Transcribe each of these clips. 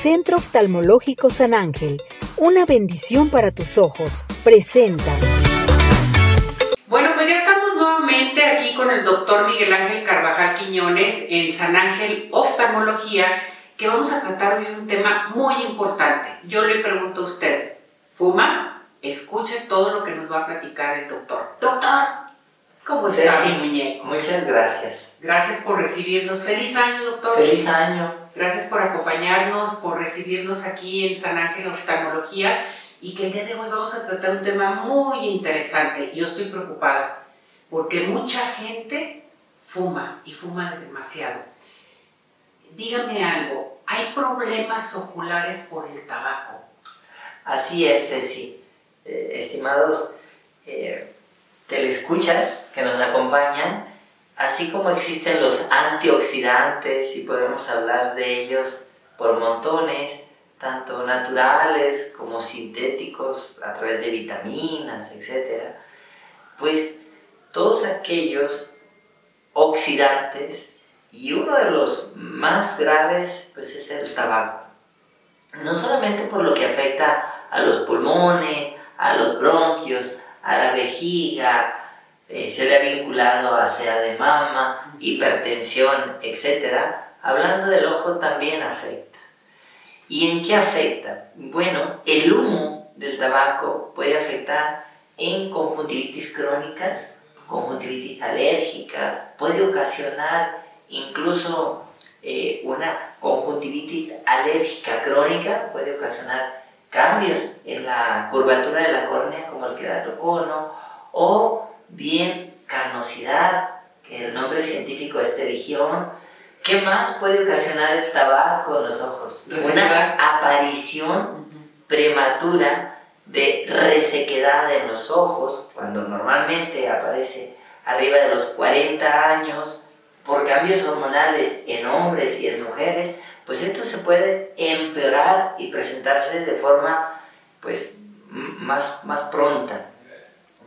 Centro Oftalmológico San Ángel, una bendición para tus ojos, presenta. Bueno, pues ya estamos nuevamente aquí con el doctor Miguel Ángel Carvajal Quiñones en San Ángel Oftalmología, que vamos a tratar hoy un tema muy importante. Yo le pregunto a usted, ¿fuma? Escuche todo lo que nos va a platicar el doctor. Doctor, ¿cómo está mi muñeco? Muchas gracias. Gracias por recibirnos. Feliz año, doctor. Feliz año. Gracias por acompañarnos, por recibirnos aquí en San Ángel Oftalmología y que el día de hoy vamos a tratar un tema muy interesante. Yo estoy preocupada porque mucha gente fuma y fuma demasiado. Dígame algo, ¿hay problemas oculares por el tabaco? Así es, Ceci. Eh, estimados eh, telescuchas que nos acompañan, así como existen los antioxidantes y podemos hablar de ellos por montones, tanto naturales como sintéticos a través de vitaminas, etc., pues todos aquellos oxidantes y uno de los más graves pues es el tabaco. No solamente por lo que afecta a los pulmones, a los bronquios, a la vejiga, eh, se le ha vinculado a sea de mama, hipertensión, etc. Hablando del ojo también afecta. ¿Y en qué afecta? Bueno, el humo del tabaco puede afectar en conjuntivitis crónicas, conjuntivitis alérgicas, puede ocasionar incluso eh, una conjuntivitis alérgica crónica, puede ocasionar cambios en la curvatura de la córnea como el queratocono o bien carnosidad, que el nombre científico es terigión. ¿Qué más puede ocasionar el tabaco en los ojos? Una aparición prematura de resequedad en los ojos, cuando normalmente aparece arriba de los 40 años por cambios hormonales en hombres y en mujeres, pues esto se puede empeorar y presentarse de forma pues más, más pronta.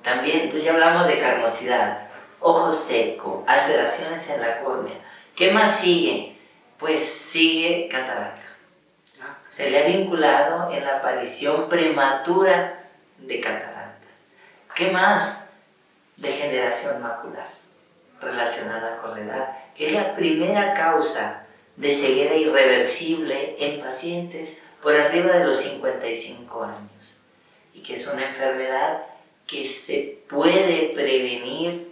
También, entonces ya hablamos de carnosidad, ojo seco, alteraciones en la córnea. ¿Qué más sigue? Pues sigue catarata. Se le ha vinculado en la aparición prematura de catarata. ¿Qué más? Degeneración macular relacionada con la edad, que es la primera causa de ceguera irreversible en pacientes por arriba de los 55 años y que es una enfermedad que se puede prevenir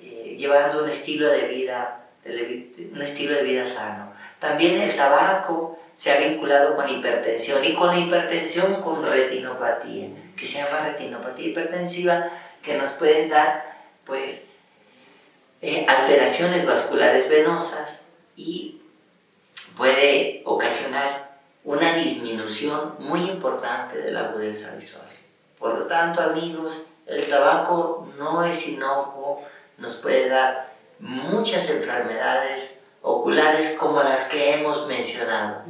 eh, llevando un estilo de vida un estilo de vida sano. También el tabaco se ha vinculado con hipertensión y con la hipertensión con retinopatía, que se llama retinopatía hipertensiva, que nos pueden dar pues eh, alteraciones vasculares venosas y puede ocasionar una disminución muy importante de la agudeza visual. Por lo tanto, amigos, el tabaco no es inocuo, nos puede dar muchas enfermedades oculares como las que hemos mencionado.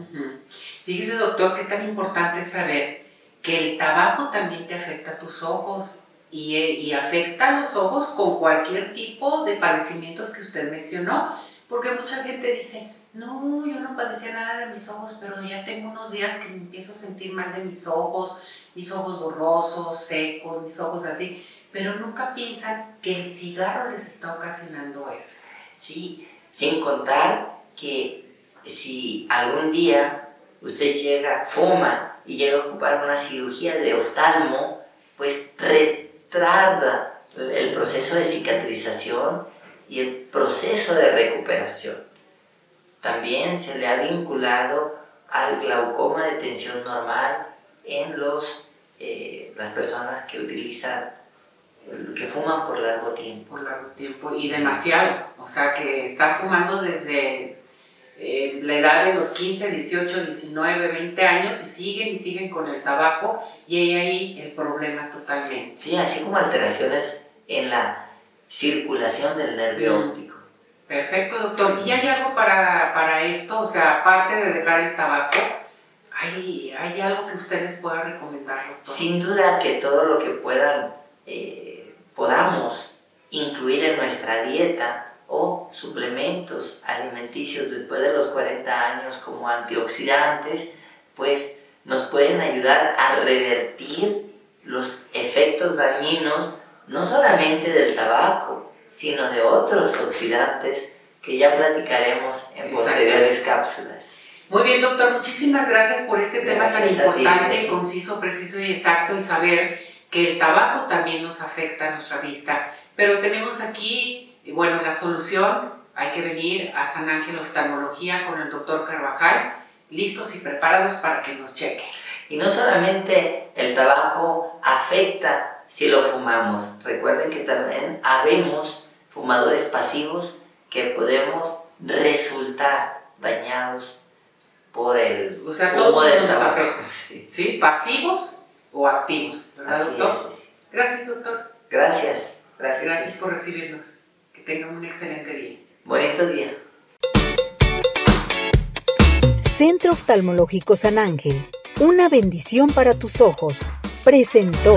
Fíjese, doctor, qué tan importante es saber que el tabaco también te afecta a tus ojos y, y afecta a los ojos con cualquier tipo de padecimientos que usted mencionó, porque mucha gente dice, no, yo no padecía nada de mis ojos, pero ya tengo unos días que me empiezo a sentir mal de mis ojos, mis ojos borrosos, secos, mis ojos así, pero nunca piensan que el cigarro les está ocasionando eso. Sí, sin contar que si algún día usted llega, fuma y llega a ocupar una cirugía de oftalmo, pues retarda el proceso de cicatrización y el proceso de recuperación. También se le ha vinculado al glaucoma de tensión normal en los, eh, las personas que utilizan, que fuman por largo tiempo. Por largo tiempo y demasiado. O sea, que está fumando desde eh, la edad de los 15, 18, 19, 20 años y siguen y siguen con el tabaco y hay ahí el problema totalmente. Sí, así como alteraciones en la circulación del nervio mm. óptico. Perfecto, doctor. ¿Y hay algo para, para esto? O sea, aparte de dejar el tabaco, ¿Hay, ¿Hay, algo que ustedes puedan recomendar? Doctor? Sin duda que todo lo que puedan, eh, podamos incluir en nuestra dieta o suplementos alimenticios después de los 40 años como antioxidantes, pues nos pueden ayudar a revertir los efectos dañinos no solamente del tabaco, sino de otros oxidantes que ya platicaremos en posteriores cápsulas. Muy bien, doctor, muchísimas gracias por este tema tan importante, conciso, preciso y exacto y saber que el tabaco también nos afecta a nuestra vista. Pero tenemos aquí, bueno, la solución, hay que venir a San Ángel Oftalmología con el doctor Carvajal, listos y preparados para que nos cheque. Y no solamente el tabaco afecta si lo fumamos, recuerden que también habemos fumadores pasivos que podemos resultar dañados por el o sea, todos nos afecta, sí. Pasivos o activos, ¿verdad, doctor? Gracias, doctor. Gracias. Gracias. Gracias por recibirnos. Que tengan un excelente día. Bonito día. Centro Oftalmológico San Ángel, una bendición para tus ojos, presentó.